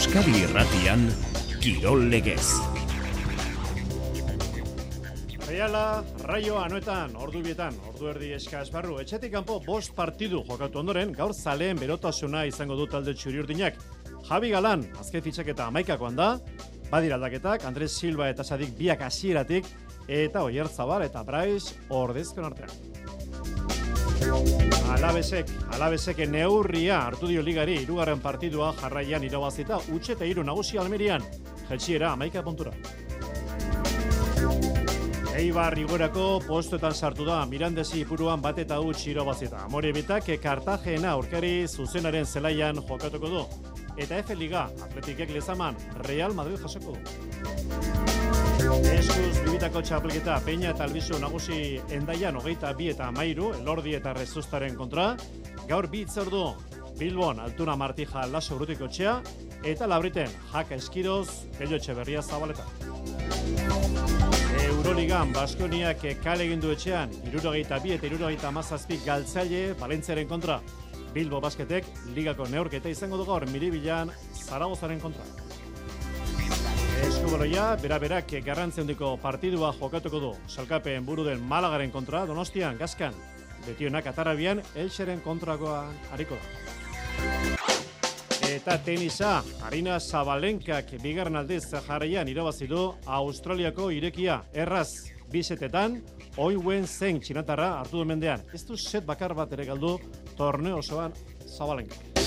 Euskadi Irratian Kirol Legez. Reala, Raio Anoetan, ordu bietan, ordu erdi eska esbarru, etxetik kanpo bost partidu jokatu ondoren, gaur zaleen berotasuna izango du talde txuri urdinak. Javi Galan, azke fitxaketa amaikakoan da, badira aldaketak, Andres Silva eta Sadik biak hasieratik eta Oier Zabal eta Brais ordezkon artean. Alabesek, alabesek neurria hartu dio ligari irugarren partidua jarraian irabazita utxe eta iru nagusi almerian, jetxiera amaika puntura. Eibar igorako postuetan sartu da, Mirandesi ipuruan bat eta utx irabazita. Amore bitak, Kartagena aurkari zuzenaren zelaian jokatuko du. Eta F Liga, Atletikek lezaman, Real Madrid jasoko du. Eskuz bibitako txapelketa Peña eta Albizu nagusi endaian hogeita bi eta mairu, elordi eta rezustaren kontra. Gaur bi itzordu Bilbon, Altuna Martija Laso Urrutiko txea, eta Labriten, Jaka Eskiroz, Pello Etxeberria Zabaleta. Euroligan, Baskoniak kale egindu etxean, irurogeita bi eta irurogeita mazazpi galtzaile Valentziaren kontra. Bilbo Basketek ligako neurketa izango du gaur miribilan Zaragozaren kontra. Eskubaloia, bera-berak garrantzia handiko partidua jokatuko du. Salkapen buru den Malagaren kontra, Donostian, Gaskan. Betionak atarabian, Elxeren kontrakoan hariko da. Eta tenisa, Arina Zabalenkak bigarren aldiz jarraian irabazi du Australiako irekia erraz bisetetan, oiuen zen txinatarra hartu du mendean. Ez du set bakar bat ere galdu torneo osoan Zabalenkak.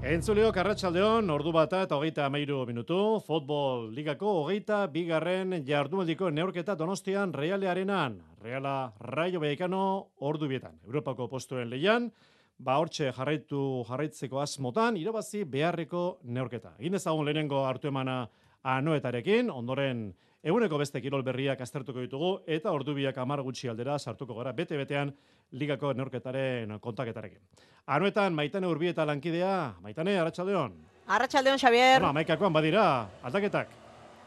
Entzuleok arratsaldeon ordu bata eta hogeita amairu minutu, futbol ligako hogeita bigarren jardumaldiko neurketa donostian realearenan. Reala raio behikano ordu bietan. Europako postuen leian, ba hortxe jarraitu jarraitzeko asmotan, irabazi beharreko neurketa. Egin ezagun lehenengo hartu emana anoetarekin, ondoren Eguneko beste kirol berriak aztertuko ditugu eta ordu biak amar gutxi aldera sartuko gara bete-betean ligako neurketaren kontaketarekin. Anuetan, maitane urbieta lankidea, maitane, arratsaldeon. Arratxaldeon, Xavier. Bueno, amaikakoan badira, aldaketak.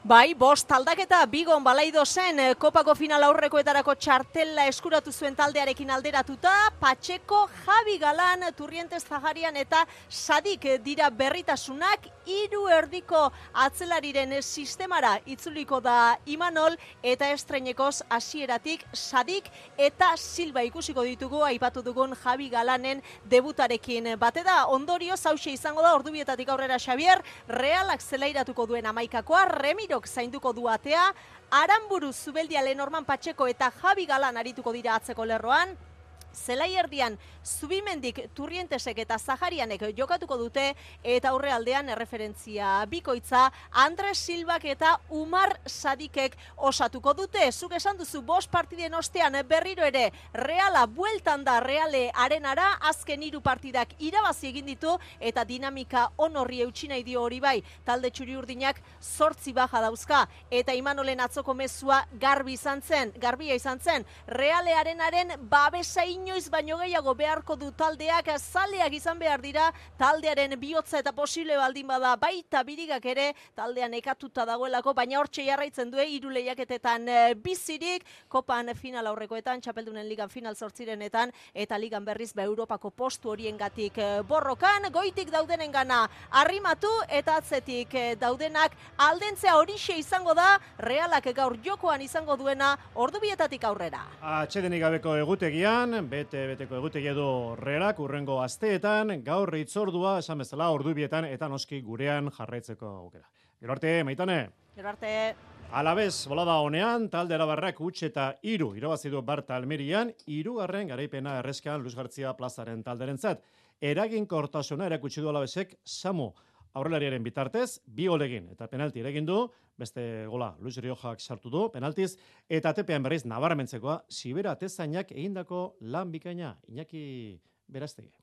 Bai, bost taldaketa bigon balaido zen eh, kopako final aurrekoetarako txartela eskuratu zuen taldearekin alderatuta, Patxeko, Javi Galan, Turrientes Zaharian eta Sadik dira berritasunak, hiru erdiko atzelariren sistemara itzuliko da Imanol eta estreinekoz hasieratik Sadik eta Silva ikusiko ditugu aipatu dugun Javi Galanen debutarekin. Bate da, ondorio zause izango da ordubietatik aurrera Xavier, realak zelairatuko duen amaikakoa, Remiro Mirok zainduko du atea, Aramburu Zubeldia Lenorman Patxeko eta Javi Galan arituko dira atzeko lerroan, Zelai erdian, Zubimendik, Turrientesek eta Zaharianek jokatuko dute, eta aurre aldean erreferentzia bikoitza, Andres Silbak eta Umar Sadikek osatuko dute. Zuk esan duzu, bost partiden ostean berriro ere, reala bueltan da reale arenara, azken hiru partidak irabazi egin ditu, eta dinamika onorri eutxi nahi dio hori bai, talde txuri urdinak sortzi baja dauzka, eta imanolen atzoko mezua garbi izan zen, garbia izan zen, reale arenaren babesain inoiz baino gehiago beharko du taldeak zaleak izan behar dira taldearen bihotza eta posible baldin bada baita birigak ere taldean ekatuta dagoelako baina hortxe jarraitzen due hiru lehiaketetan eh, bizirik kopan final aurrekoetan txapeldunen ligan final sortzirenetan eta ligan berriz be Europako postu horiengatik eh, borrokan goitik daudenen gana arrimatu eta atzetik eh, daudenak aldentzea horixe izango da realak gaur jokoan izango duena ordubietatik aurrera. Atxedenik gabeko egutegian, bete beteko egutegia du rerak urrengo asteetan, gaur itzordua esan bezala ordubietan eta noski gurean jarraitzeko aukera. Gero arte, maitane. Gero arte. Alabez, bolada honean, talde arabarrak utxe eta iru, irabazi du Barta Almerian, irugarren garaipena erreskan Luz Gartzia plazaren talderen zat. Eragin kortasuna erakutsi du alabezek, Samu, aurrelariaren bitartez, bi golegin eta penalti eregin du, beste gola Luis Riojak sartu du penaltiz, eta tepean berriz nabarmentzekoa, Sibera Tezainak egindako lan bikaina, Iñaki Beraztegi.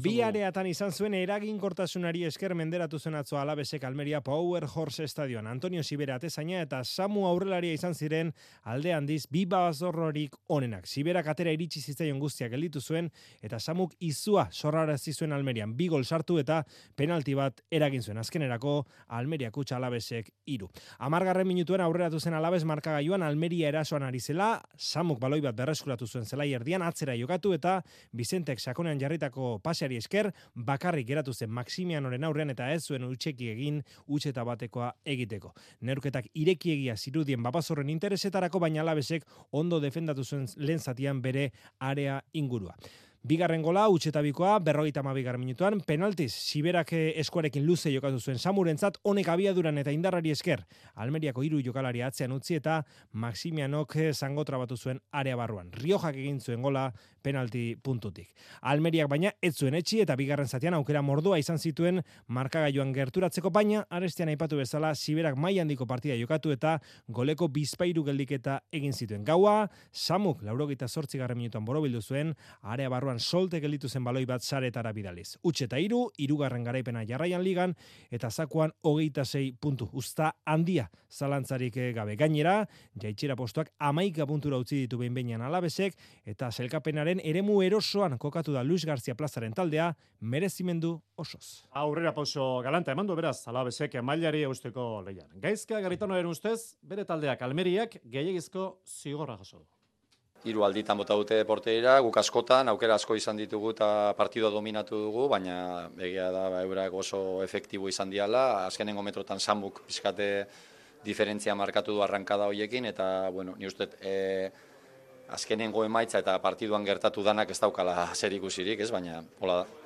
Bi areatan izan zuen eraginkortasunari esker menderatu zen atzo alabesek Almeria Power Horse Estadioan. Antonio Sibera atezaina eta Samu aurrelaria izan ziren alde handiz bi bazorrorik onenak. Siberak atera iritsi zitzaion guztiak gelditu zuen eta Samuk izua sorrarazi zuen Almerian. Bi gol sartu eta penalti bat eragin zuen. Azkenerako Almeria kutsa alabesek iru. Amargarren minutuen aurreratu zen alabes markagailuan Almeria erasoan ari zela, Samuk baloi bat berreskuratu zuen zela erdian atzera jokatu eta Vicentek sakonean jarritako paseari esker bakarrik geratu zen Maximianoren aurrean eta ez zuen utxeki egin utxeta batekoa egiteko. Neurketak irekiegia zirudien babazorren interesetarako baina alabesek ondo defendatu zuen lehen zatian bere area ingurua. Bigarren gola, utxetabikoa, berrogeita bigarren minutuan, penaltiz, siberak eh, eskuarekin luze jokatu zuen samurentzat, honek abiaduran eta indarrari esker, Almeriako hiru jokalari atzean utzi eta Maximianok eh, zango trabatu zuen area barruan. Riojak egin zuen gola penalti puntutik. Almeriak baina ez zuen etxi eta bigarren zatean aukera mordua izan zituen markagailuan gerturatzeko baina, arestian aipatu bezala, siberak mai handiko partida jokatu eta goleko bizpairu geldiketa egin zituen. Gaua, Samuk, laurogita sortzigarren minutuan borobildu zuen, area barruan barruan solte gelditu zen baloi bat saretara bidaliz. Utxe eta iru, irugarren garaipena jarraian ligan, eta zakuan hogeita zei puntu. Usta handia zalantzarik eh, gabe gainera, jaitxera postuak amaika puntura utzi ditu behin behinan alabesek, eta zelkapenaren eremu erosoan kokatu da Luis García Plazaren taldea, merezimendu osoz. Aurrera poso galanta emandu beraz, alabesek mailari eusteko leian. Gaizka garitano ustez, bere taldeak almeriak gehiagizko zigorra jaso du hiru alditan bota dute porteira, guk askotan, aukera asko izan ditugu eta partidua dominatu dugu, baina egia da ba, eurak oso efektibo izan diala, azkenengo metrotan samuk pizkate diferentzia markatu du arrankada hoiekin, eta, bueno, ni uste, e, azkenengo emaitza eta partiduan gertatu danak ez daukala zer ikusirik, ez, baina, hola da.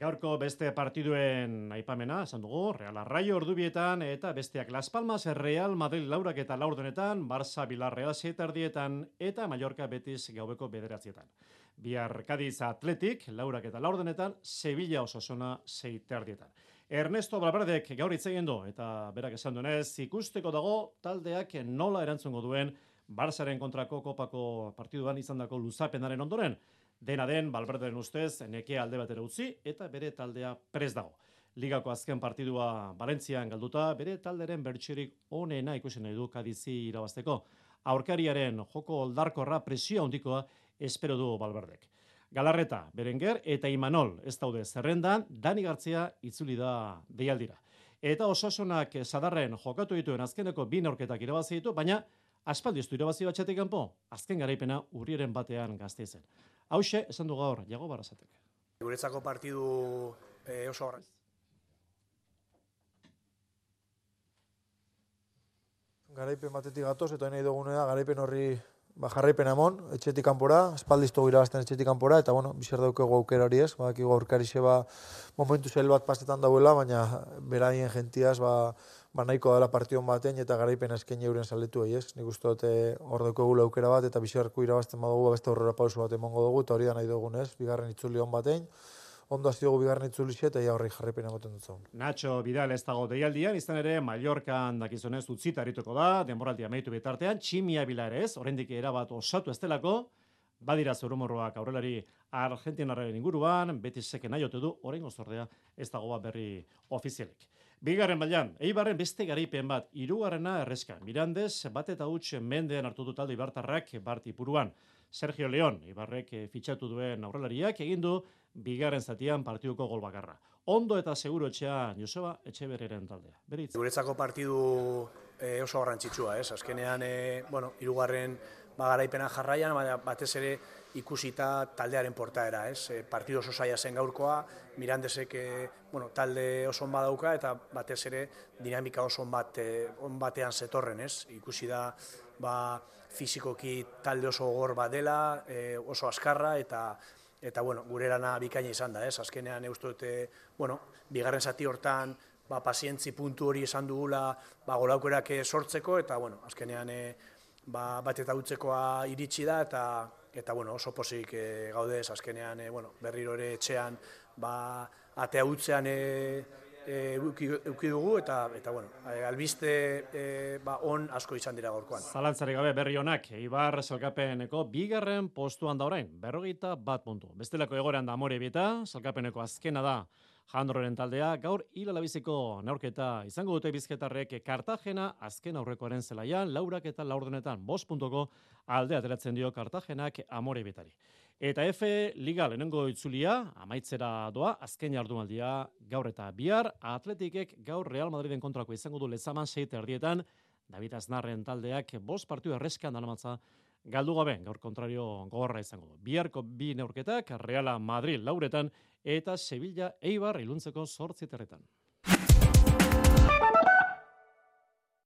Gaurko beste partiduen aipamena, esan dugu, Real Arraio ordubietan, eta besteak Las Palmas, Real Madrid laurak eta laurdenetan, Barça Villarreal setardietan, eta Mallorca Betis gaubeko bederatzietan. Bihar Cadiz Atletik, laurak eta laurdenetan, Sevilla Osasuna seiterdietan. Ernesto Balberdek gaur hitz du, eta berak esan duenez, ikusteko dago taldeak nola erantzungo duen Barçaren kontrako kopako partiduan izandako luzapenaren ondoren. Dena den, Balberderen ustez, neke alde batera utzi eta bere taldea prez dago. Ligako azken partidua Valentzian galduta, bere talderen bertxirik onena ikusi nahi du kadizi irabazteko. Aurkariaren joko oldarkorra presio handikoa espero du Balberdek. Galarreta, Berenger eta Imanol ez daude zerrendan, Dani Gartzia itzuli da deialdira. Eta osasunak sadarren jokatu dituen azkeneko bin aurketak irabazi ditu, baina aspaldi ez du irabazi batxetik kanpo, azken garaipena urrieren batean gazte zen. Hauxe, esan du gaur, jago barazatek. Guretzako partidu e, oso horren. Garaipen batetik gatoz, eta nahi dugunea, garaipen horri ba, jarraipen amon, etxetik kanpora, espaldiztu irabazten etxetik kanpora, eta bueno, bizar daukego aukera hori ez, badaki aurkari ba, momentu zel bat pastetan dauela, baina beraien gentiaz, ba, ba nahiko dela partion baten eta garaipen esken euren saletu ez? Nik uste dut eh, hor dauko aukera bat eta bizarko irabazten badugu ba, beste horrela pausu bat emongo dugu eta hori da nahi dugun ez? Bigarren itzuli hon baten, ondo hasi dugu bigarren itzuli eta ja horri jarripen ematen dut zaun. Nacho Vidal ez dago deialdian, izan ere Mallorcan dakizunez utzita arituko da, denboraldia amaitu bitartean, tximia bila ere ez, oraindik erabat osatu estelako, badira zurumorroak aurrelari Argentinarren inguruan, beti seke nahi du, orain gozordea ez dagoa berri ofizialik. Bigarren bailan, Eibarren beste garaipen bat, hirugarrena erreska. Mirandez, bat eta huts mendean hartu du talde Ibartarrak barti puruan. Sergio León, Ibarrek eh, fitxatu duen aurrelariak, egin du bigarren zatian partiduko gol bakarra. Ondo eta seguro etxea Joseba Etxeberreren taldea. Beritz. Guretzako partidu e, oso garrantzitsua, ez? Azkenean, e, bueno, irugarren ba, garaipena jarraian, batez ere ikusita taldearen portaera, ez? E, partidu oso zaila zen gaurkoa, Mirandesek e, bueno, talde oso on badauka eta batez ere dinamika oso on bat e, on batean zetorren, ez? Ikusi da ba, fizikoki talde oso gogor bat dela, e, oso askarra eta eta bueno, gure lana bikaina izan da, ez? Azkenean eustu dute, bueno, bigarren zati hortan ba, pazientzi puntu hori esan dugula ba, golaukerak sortzeko eta bueno, azkenean e, ba, bat eta utzekoa iritsi da eta eta bueno, oso posik e, gaude azkenean e, bueno, berriro ere etxean ba, atea utzean e, e, euki, dugu eta eta bueno, albiste e, ba, on asko izan dira gorkoan. Zalantzari gabe berri honak, Ibar salkapeneko bigarren postuan da orain, berrogeita bat puntu. Bestelako egorean da amore bieta, salkapeneko azkena da Jandroren taldea, gaur hilalabiziko neurketa izango dute bizketarrek Kartagena azken aurrekoaren zelaian, laurak eta laurdenetan, bost puntuko alde ateratzen dio Kartagenak amore bitari. Eta F Liga lehenengo itzulia, amaitzera doa, azken jardumaldia gaur eta bihar, atletikek gaur Real Madriden kontrako izango du lezaman seite erdietan, David Aznarren taldeak bost partiu erreskan danamatza galdu gabe, gaur kontrario gogorra izango du. Biharko bi neurketak, Reala Madrid lauretan, eta Sevilla Eibar iluntzeko sortziterretan.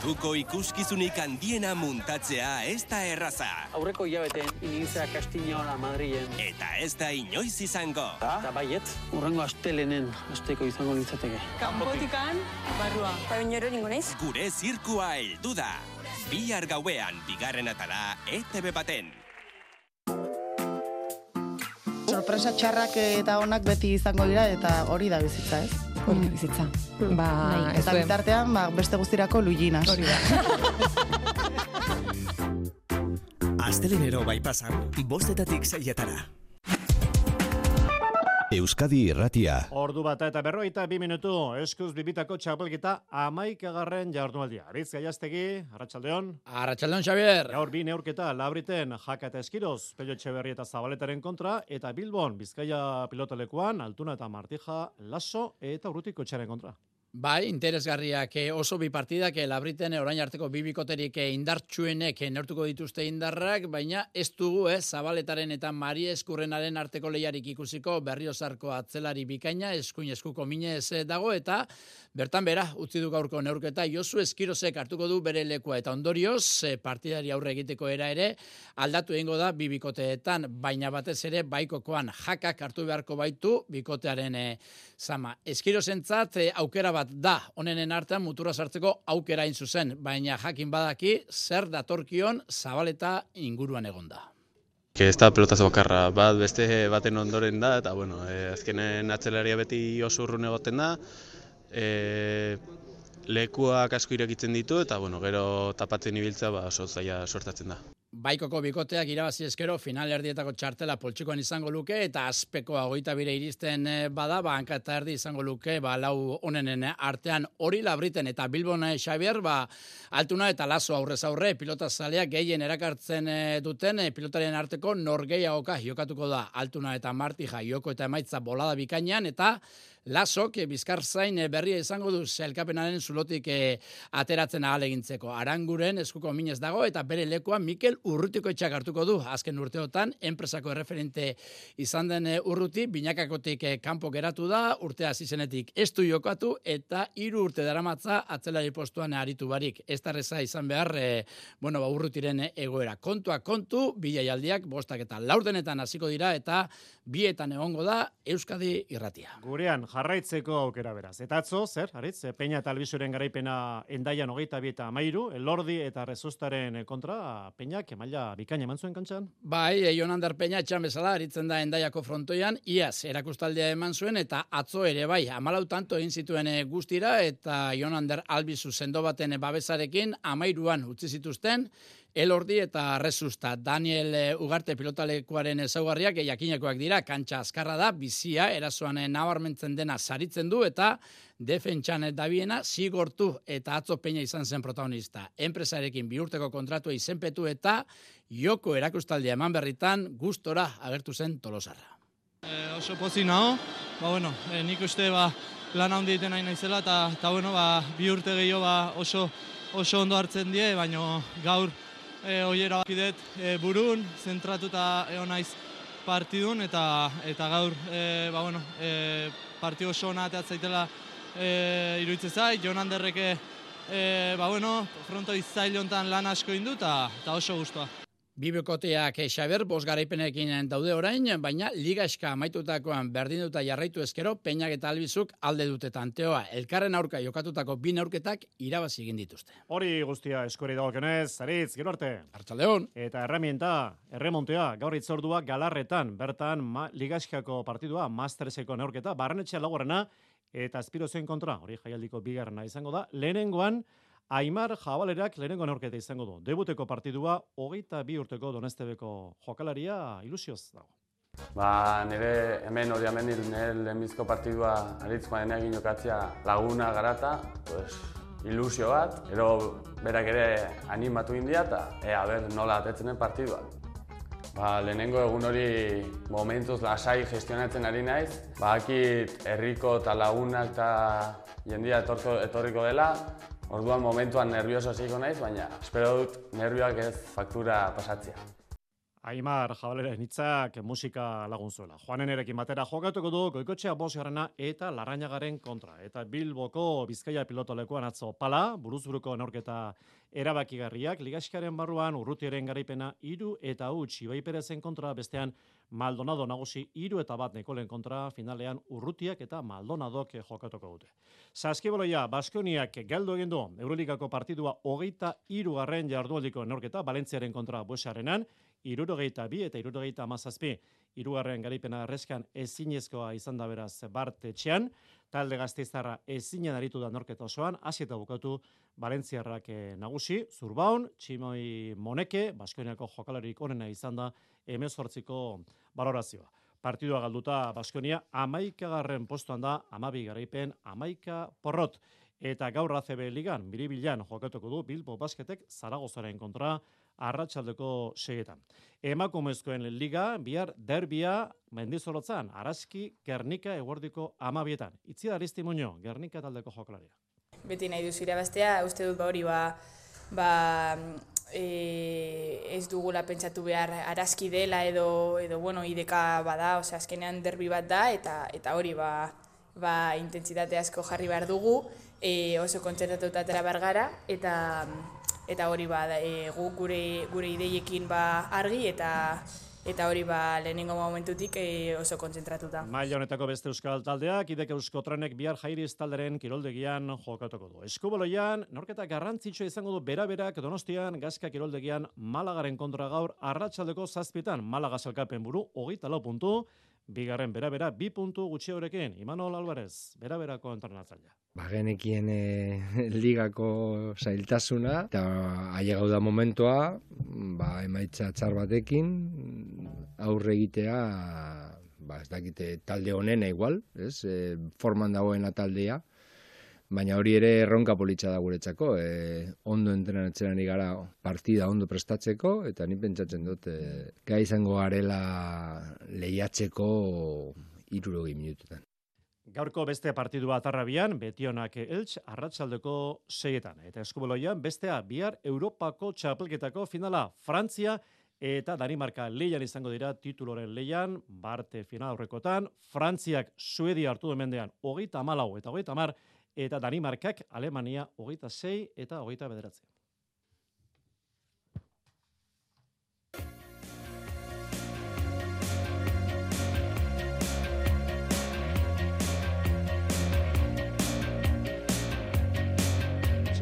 Munduko ikuskizunik handiena muntatzea ez da erraza. Aurreko hilabete initzea Castilla Madrilen. Eta ez da inoiz izango. Eta baiet, urrengo astelenen asteko izango litzateke. Kanpotikan, barrua. Baina ningo naiz? Gure zirkua heldu da. Bihar gauean bigarren atala ETV baten. Sorpresa txarrak eta onak beti izango dira eta hori da bizitza, ez? Hori bizitza. Mm. Ba, bai, eta bitartean, ba, beste guztirako luiginas. Hori da. Astelenero bai pasan, bostetatik saietara. Euskadi Irratia. Ordu bat eta berroita bi minutu, eskuz bibitako txapelketa amaik agarren jardunaldia. Aritz gaiaztegi, Arratxaldeon. Arratxaldeon, Xavier. Gaur bi neurketa, labriten jaka eta eskiroz, pelio txeberri eta zabaletaren kontra, eta Bilbon, Bizkaia pilotalekuan, Altuna eta Martija, Lasso eta Urrutiko txaren kontra. Bai, interesgarriak eh, oso bi partidak, eh, labriten eh, orain arteko bi bikoterik indartsuenek neurtuko dituzte indarrak, baina ez dugu, eh, zabaletaren eta mari eskurrenaren arteko lehiarik ikusiko berriozarko atzelari bikaina, eskuin eskuko minez dago, eta bertan bera, utzi du gaurko neurketa, Josu Eskirozek hartuko du bere lekua, eta ondorioz, partidari aurre egiteko era ere, aldatu egingo da bi bikoteetan, baina batez ere, baikokoan jakak hartu beharko baitu, bikotearen e, zama. Eskirozentzat, aukera bat da honenen artean mutura sartzeko aukera in zuzen, baina jakin badaki zer datorkion zabaleta inguruan egonda. Que esta pelotazo bakarra bat beste baten ondoren da eta bueno, eh, azkenen atzelaria beti oso urrun egoten da. Eh, lekuak asko irekitzen ditu eta bueno, gero tapatzen ibiltza ba oso zaila sortatzen da. Baikoko bikoteak irabazi eskero final erdietako txartela poltsikoan izango luke eta azpeko agoita bire iristen eh, bada, ba, eta erdi izango luke, ba, lau onenen artean hori labriten eta Bilbona eh, Xavier, ba, altuna eta laso aurrez aurre, pilota zaleak gehien erakartzen eh, duten, pilotarien arteko norgeiagoka jokatuko da altuna eta martija joko eta emaitza bolada bikainean, eta Lasok bizkar zain eh, berria izango du zelkapenaren zulotik e, ateratzen ahal egintzeko. Aranguren eskuko minez dago eta bere lekoa Mikel Urrutiko etxak hartuko du. Azken urteotan, enpresako referente izan den e, urruti, binakakotik kanpo geratu da, urtea zizenetik ez du jokatu eta hiru urte daramatza atzelari postuan aritu barik. Ez reza izan behar, bueno, ba, urrutiren egoera. Kontua kontu, bilaialdiak, bostak eta laurdenetan hasiko dira eta bietan egongo da Euskadi irratia. Gurean, jarraitzeko aukera beraz. Eta atzo, zer, haritz, Peña eta Albizuren garaipena endaian hogeita bieta amairu, elordi eta rezustaren kontra, Peñak emaila bikaina eman zuen kantxan? Bai, e, Jonander Peña etxan bezala, aritzen da endaiako frontoian, iaz, erakustaldea eman zuen, eta atzo ere bai, amalau tanto egin zituen e, guztira, eta Jonander Albizu sendo baten babesarekin, amairuan utzi zituzten, Elordi eta Resusta Daniel eh, Ugarte pilotalekuaren ezaugarriak jakinekoak dira, kantxa azkarra da, bizia, erasoan eh, nabarmentzen dena saritzen du eta defentsan dabiena zigortu eta atzo peina izan zen protagonista. Enpresarekin biurteko kontratua izenpetu eta joko erakustaldia eman berritan gustora agertu zen tolosarra. E, oso pozi naho, ba, bueno, e, nik uste ba, lan handi egiten nahi naizela eta, eta bueno, ba, bi urte gehiago ba, oso, oso ondo hartzen die, baina gaur e, oiera bakidet e, burun, zentratuta egon naiz partidun, eta, eta gaur e, ba, bueno, e, partidu oso hona zaitela e, iruditzen zait, Jon Anderreke e, ba, bueno, fronto izail lan asko indu, eta oso guztua. Bibekoteak Xaber bos garaipenekin daude orain, baina ligaska amaitutakoan berdinduta jarraitu ezkero, peinak eta albizuk alde dute tanteoa. Elkarren aurka jokatutako bi aurketak irabazi egin dituzte. Hori guztia eskori dagokenez, zaritz, gero arte. Artzaldeon. Eta erramienta, erremontea, gaur itzordua galarretan, bertan ma, ligaskako partidua, masterseko neurketa, barrenetxea lagorrena, eta aspirozen kontra, hori jaialdiko bigarrena izango da, lehenengoan, Aimar Jabalerak lehenengo neurketa izango du. Debuteko partidua, hogeita bi urteko donestebeko jokalaria ilusioz dago. Ba, nire hemen hori hemen nire lehenbizko partidua aritzkoa dena egin jokatzea laguna garata, pues, ilusio bat, ero berak ere animatu india eta ea ber nola atetzenen partidua. Ba, lehenengo egun hori momentuz lasai gestionatzen ari naiz, ba, herriko eta lagunak eta jendia etorriko dela, Orduan momentuan nervioso hasiko naiz, baina espero dut nervioak ez faktura pasatzea. Aimar jabalera nitzak musika lagun zuela. Juanen erekin batera jokatuko du goikotxea bosgarrena eta larrañagaren kontra. Eta Bilboko Bizkaia pilotolekuan atzo pala, buruzburuko norketa erabakigarriak, ligaskaren barruan urrutiaren garaipena iru eta utxi baiperezen kontra bestean Maldonado nagusi iru eta bat nekolen kontra finalean urrutiak eta Maldonadok jokatuko dute. Saskiboloia, Baskoniak galdu egin du Euroligako partidua hogeita irugarren jardualdiko norketa, Valentziaren kontra buesarenan, irurogeita bi eta irurogeita amazazpi, irugarren garipena arreskan ezinezkoa izan da beraz Bart etxean, talde gazteizarra ezinen aritu da norketa osoan, hasi eta bukatu Valentziarrak eh, nagusi, Zurbaun, Tximoi Moneke, Baskoniako jokalarik onena izan da emezortziko balorazioa. Partidua galduta Baskonia amaikagarren postuan da, amabi garaipen, amaika porrot. Eta gaur ACB ligan, biribilan jokatuko du Bilbo Basketek Zaragozaren kontra arratsaldeko segetan. Emakumezkoen liga, bihar derbia mendizorotzan, Araski, Gernika, Eguerdiko amabietan. Itzi da Muño, Gernika taldeko jokalaria. Beti nahi duzu irabaztea, uste dut ba hori ba, ba e, ez dugula pentsatu behar arazki dela edo, edo bueno, ideka bada, osea, azkenean derbi bat da, eta eta hori ba, ba intentsitate asko jarri behar dugu, e, oso kontzentratuta atera gara, eta eta hori ba, e, gu gure, gure ideiekin ba argi, eta eta hori ba lehenengo momentutik e, oso kontzentratuta. Maila honetako beste euskal taldeak, idek eusko trenek bihar jairiz talderen kiroldegian jokatuko du. Eskuboloian, norketa garrantzitsua izango du bera-berak donostian, gazka kiroldegian malagaren kontra gaur, arratsaldeko zazpitan, malaga salkapen buru, hogeita lau puntu, bigarren bera-bera, bi puntu gutxi horrekin, Imanol Alvarez, bera-berako entrenatzailea. Ba, genekien e, ligako zailtasuna, eta ailegau da momentua, ba, emaitza txar batekin, aurre egitea, ba, ez dakite talde honena igual, ez, e, forman dagoena taldea, baina hori ere erronka politxa da guretzako, e, ondo entrenatzen ari gara partida ondo prestatzeko, eta ni pentsatzen dut, e, gai izango garela lehiatzeko irurogei minututan. Gaurko beste partidu bat arrabian, betionak elts, arratsaldeko seietan. Eta eskubeloian, bestea, bihar Europako txapelketako finala, Frantzia eta Danimarka leian izango dira tituloren leian, barte final aurrekotan, Frantziak Suedia hartu mendean, hogeita malau eta hogeita mar, eta Danimarkak Alemania hogeita sei eta hogeita bederatzen.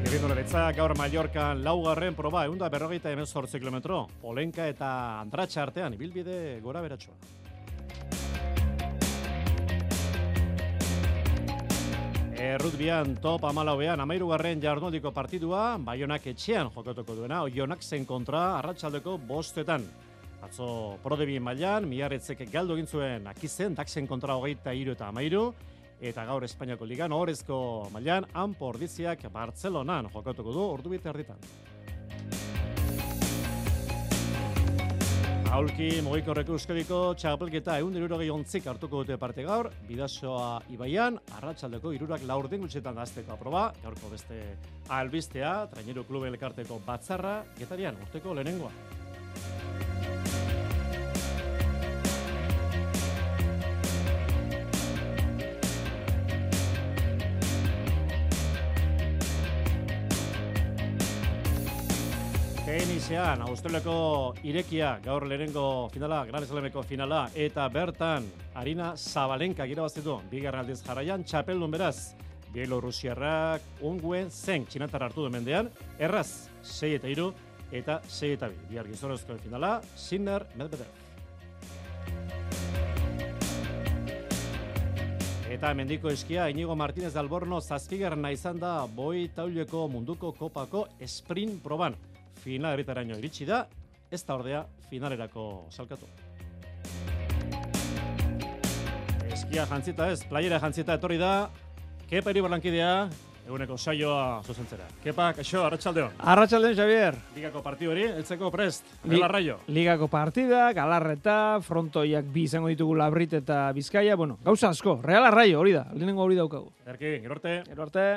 Egin dure gaur Mallorca laugarren proba, egun da berrogeita hemen zortzi kilometro. Olenka eta Andratxa artean, ibilbide gora beratxoa. Errutbian top amalauean amairu garren jardunaldiko partidua, Baionak etxean jokatuko duena, Oionak zen kontra arratsaldeko bostetan. Atzo prodebi mailan, miarretzek galdo gintzuen akizen, daksen kontra hogeita iru eta amairu, eta gaur Espainiako ligan horrezko mailan Anpo Ordiziak Bartzelonan jokatuko du ordu bite erditan. Aulki mugikorreko euskadiko txapelketa egun diruro ontzik hartuko dute parte gaur, bidazoa ibaian, arratsaldeko irurak laur den gutxetan azteko aproba, gaurko beste albistea, traineru klube elkarteko batzarra, getarian urteko lehenengoa. Galizian, Australiako irekia, gaur lehenengo finala, Gran Eslameko finala, eta bertan, Arina Zabalenka gira bazitu, bigarren aldiz jarraian, txapeldun beraz, Bielorrusiarrak unguen zen txinatar hartu du mendean, erraz, 6 eta 3 eta 6 eta 2. Bihar gizonezko finala, Sinner Medvedev. Eta mendiko eskia, Inigo Martínez Alborno zazpigarna izan da boi tauleko munduko kopako sprint proban. Final eritaraino iritsi da, ez da ordea finalerako salkatu. Eskia jantzita ez, playera jantzita etorri da, Kepa eri barlankidea, eguneko saioa zuzentzera. Kepa, kaixo, arratsaldeon. Arratxaldeon, Xavier. Ligako partidu hori, eltzeko prest, Li-. Ligako partida, galarreta, frontoiak bi izango ditugu labrit eta bizkaia, bueno, gauza asko, reala raio hori da, lehenengo hori daukagu. Erki, gero arte. Gero arte.